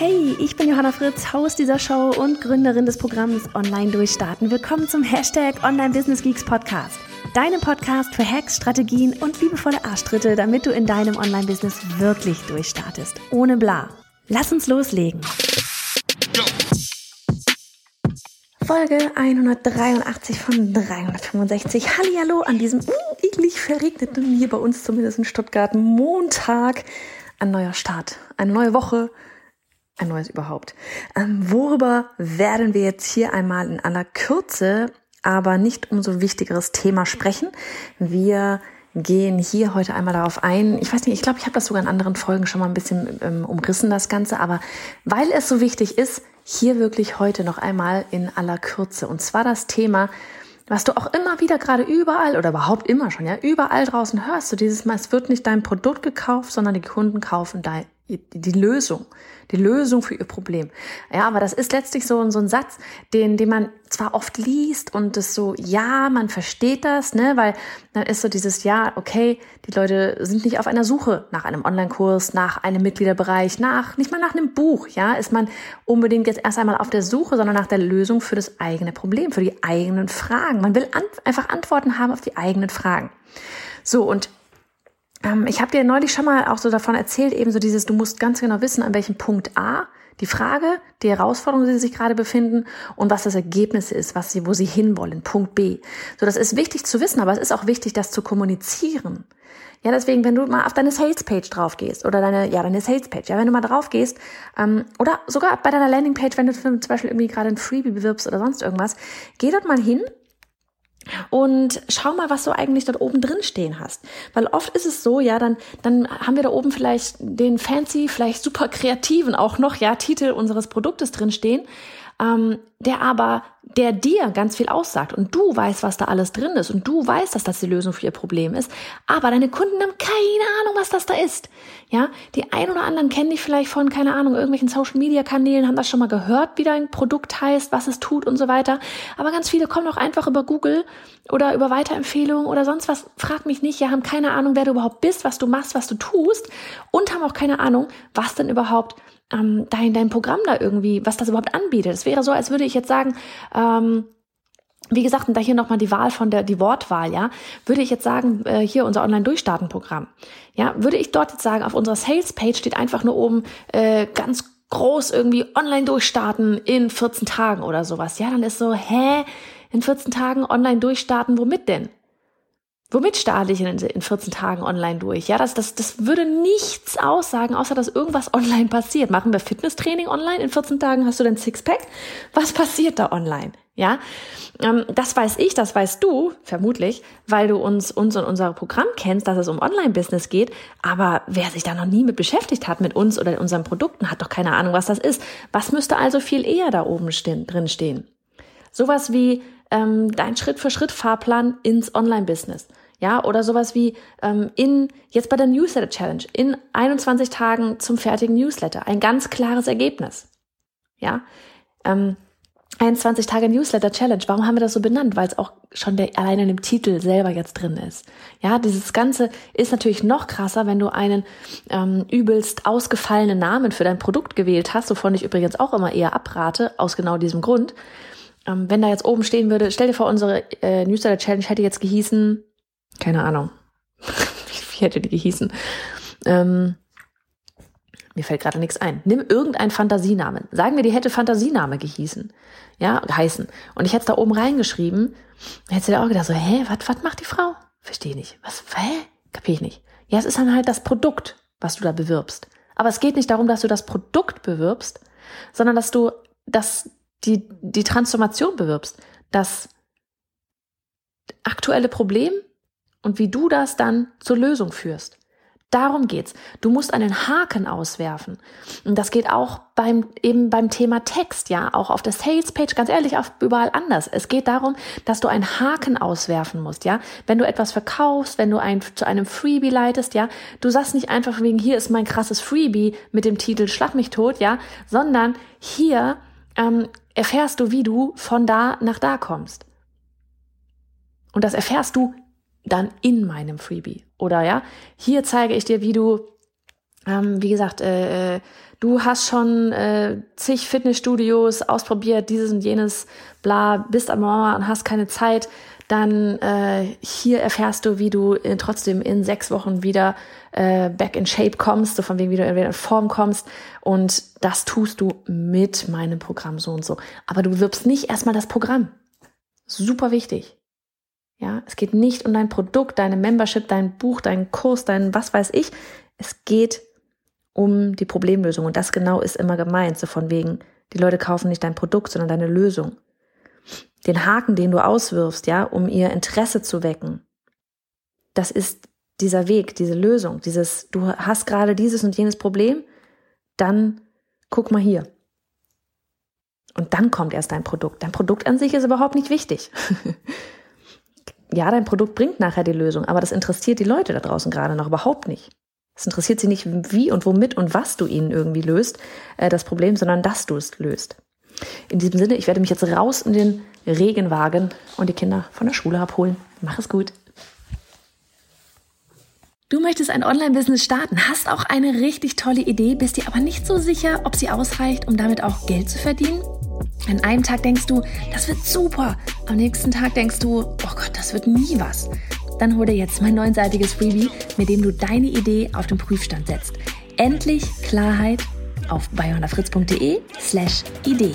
Hey, ich bin Johanna Fritz, Haus dieser Show und Gründerin des Programms Online Durchstarten. Willkommen zum Hashtag Online Business Geeks Podcast. Deinem Podcast für Hacks, Strategien und liebevolle Arschtritte, damit du in deinem Online-Business wirklich durchstartest. Ohne bla. Lass uns loslegen. Folge 183 von 365. Hallihallo an diesem eklig verregneten, hier bei uns zumindest in Stuttgart, Montag. Ein neuer Start, eine neue Woche, ein neues überhaupt. Ähm, worüber werden wir jetzt hier einmal in aller Kürze, aber nicht umso wichtigeres Thema sprechen? Wir gehen hier heute einmal darauf ein. Ich weiß nicht, ich glaube, ich habe das sogar in anderen Folgen schon mal ein bisschen ähm, umrissen, das Ganze, aber weil es so wichtig ist, hier wirklich heute noch einmal in aller Kürze. Und zwar das Thema, was du auch immer wieder gerade überall oder überhaupt immer schon, ja, überall draußen hörst, du dieses Mal, es wird nicht dein Produkt gekauft, sondern die Kunden kaufen dein, die Lösung, die Lösung für ihr Problem. Ja, aber das ist letztlich so, so ein Satz, den, den man zwar oft liest und das so, ja, man versteht das, ne, weil dann ist so dieses, ja, okay, die Leute sind nicht auf einer Suche nach einem Online-Kurs, nach einem Mitgliederbereich, nach, nicht mal nach einem Buch, ja, ist man unbedingt jetzt erst einmal auf der Suche, sondern nach der Lösung für das eigene Problem, für die eigenen Fragen. Man will an, einfach Antworten haben auf die eigenen Fragen. So, und ähm, ich habe dir neulich schon mal auch so davon erzählt, eben so dieses, du musst ganz genau wissen, an welchem Punkt A die Frage, die Herausforderung, die sie sich gerade befinden und was das Ergebnis ist, was sie, wo sie hinwollen, Punkt B. So, das ist wichtig zu wissen, aber es ist auch wichtig, das zu kommunizieren. Ja, deswegen, wenn du mal auf deine Salespage drauf gehst oder deine, ja, deine Salespage, ja, wenn du mal drauf gehst, ähm, oder sogar bei deiner Landingpage, wenn du zum Beispiel irgendwie gerade ein Freebie bewirbst oder sonst irgendwas, geh dort mal hin und schau mal, was du eigentlich dort oben drin stehen hast. Weil oft ist es so, ja, dann, dann haben wir da oben vielleicht den fancy, vielleicht super kreativen auch noch, ja, Titel unseres Produktes drin stehen ähm, der aber, der dir ganz viel aussagt und du weißt, was da alles drin ist und du weißt, dass das die Lösung für ihr Problem ist, aber deine Kunden haben keine Ahnung, was das da ist. Ja, die ein oder anderen kennen dich vielleicht von, keine Ahnung, irgendwelchen Social Media Kanälen, haben das schon mal gehört, wie dein Produkt heißt, was es tut und so weiter. Aber ganz viele kommen auch einfach über Google oder über Weiterempfehlungen oder sonst was. Frag mich nicht, ja, haben keine Ahnung, wer du überhaupt bist, was du machst, was du tust und haben auch keine Ahnung, was denn überhaupt ähm, dein, dein Programm da irgendwie, was das überhaupt anbietet. Es wäre so, als würde ich jetzt sagen, ähm, wie gesagt, und da hier nochmal die Wahl von der, die Wortwahl, ja, würde ich jetzt sagen, äh, hier unser Online-Durchstarten-Programm. Ja, würde ich dort jetzt sagen, auf unserer Sales-Page steht einfach nur oben äh, ganz groß irgendwie online durchstarten in 14 Tagen oder sowas. Ja, dann ist so, hä, in 14 Tagen online durchstarten, womit denn? Womit starte ich in, in 14 Tagen online durch? Ja, das, das, das würde nichts aussagen, außer dass irgendwas online passiert. Machen wir Fitnesstraining online? In 14 Tagen hast du dein Sixpack? Was passiert da online? Ja, ähm, das weiß ich, das weißt du, vermutlich, weil du uns, uns und unser Programm kennst, dass es um Online-Business geht. Aber wer sich da noch nie mit beschäftigt hat, mit uns oder unseren Produkten, hat doch keine Ahnung, was das ist. Was müsste also viel eher da oben stehen, drin stehen? Sowas wie ähm, dein Schritt-für-Schritt-Fahrplan ins Online-Business. Ja, oder sowas wie ähm, in, jetzt bei der Newsletter Challenge, in 21 Tagen zum fertigen Newsletter. Ein ganz klares Ergebnis. Ja, ähm, 21 Tage Newsletter Challenge. Warum haben wir das so benannt? Weil es auch schon der, alleine in dem Titel selber jetzt drin ist. Ja, dieses Ganze ist natürlich noch krasser, wenn du einen ähm, übelst ausgefallenen Namen für dein Produkt gewählt hast, wovon ich übrigens auch immer eher abrate, aus genau diesem Grund. Ähm, wenn da jetzt oben stehen würde, stell dir vor, unsere äh, Newsletter Challenge hätte jetzt gehießen, keine Ahnung, wie hätte die gehießen? Ähm, mir fällt gerade nichts ein. Nimm irgendeinen Fantasienamen. Sagen wir, die hätte Fantasiename gehießen. Ja, geheißen. Und ich hätte es da oben reingeschrieben. Hättest du dir auch gedacht, so, hä, was macht die Frau? Verstehe nicht. Was, hä? Kapier ich nicht. Ja, es ist dann halt das Produkt, was du da bewirbst. Aber es geht nicht darum, dass du das Produkt bewirbst, sondern dass du das, die, die Transformation bewirbst. Das aktuelle Problem und wie du das dann zur Lösung führst. Darum geht's. Du musst einen Haken auswerfen. Und das geht auch beim, eben beim Thema Text, ja, auch auf der Sales Page, ganz ehrlich, auf überall anders. Es geht darum, dass du einen Haken auswerfen musst, ja. Wenn du etwas verkaufst, wenn du ein, zu einem Freebie leitest, ja, du sagst nicht einfach wegen, hier ist mein krasses Freebie mit dem Titel Schlag mich tot, ja, sondern hier ähm, erfährst du, wie du von da nach da kommst. Und das erfährst du dann in meinem Freebie. Oder ja, hier zeige ich dir, wie du, ähm, wie gesagt, äh, äh, du hast schon äh, zig Fitnessstudios ausprobiert, dieses und jenes, bla, bist am Mama und hast keine Zeit. Dann äh, hier erfährst du, wie du in, trotzdem in sechs Wochen wieder äh, back in shape kommst, so von wegen wieder in Form kommst. Und das tust du mit meinem Programm so und so. Aber du wirbst nicht erstmal das Programm. Super wichtig. Ja, es geht nicht um dein Produkt, deine Membership, dein Buch, deinen Kurs, dein was weiß ich. Es geht um die Problemlösung. Und das genau ist immer gemeint. So von wegen, die Leute kaufen nicht dein Produkt, sondern deine Lösung. Den Haken, den du auswirfst, ja, um ihr Interesse zu wecken. Das ist dieser Weg, diese Lösung, dieses, du hast gerade dieses und jenes Problem, dann guck mal hier. Und dann kommt erst dein Produkt. Dein Produkt an sich ist überhaupt nicht wichtig. ja, dein Produkt bringt nachher die Lösung, aber das interessiert die Leute da draußen gerade noch überhaupt nicht. Es interessiert sie nicht, wie und womit und was du ihnen irgendwie löst, äh, das Problem, sondern dass du es löst. In diesem Sinne, ich werde mich jetzt raus in den Regen wagen und die Kinder von der Schule abholen. Mach es gut. Du möchtest ein Online-Business starten, hast auch eine richtig tolle Idee, bist dir aber nicht so sicher, ob sie ausreicht, um damit auch Geld zu verdienen? An einem Tag denkst du, das wird super. Am nächsten Tag denkst du, oh Gott, das wird nie was. Dann hol dir jetzt mein neunseitiges Freebie, mit dem du deine Idee auf den Prüfstand setzt. Endlich Klarheit auf bayonafritz.de slash Idee.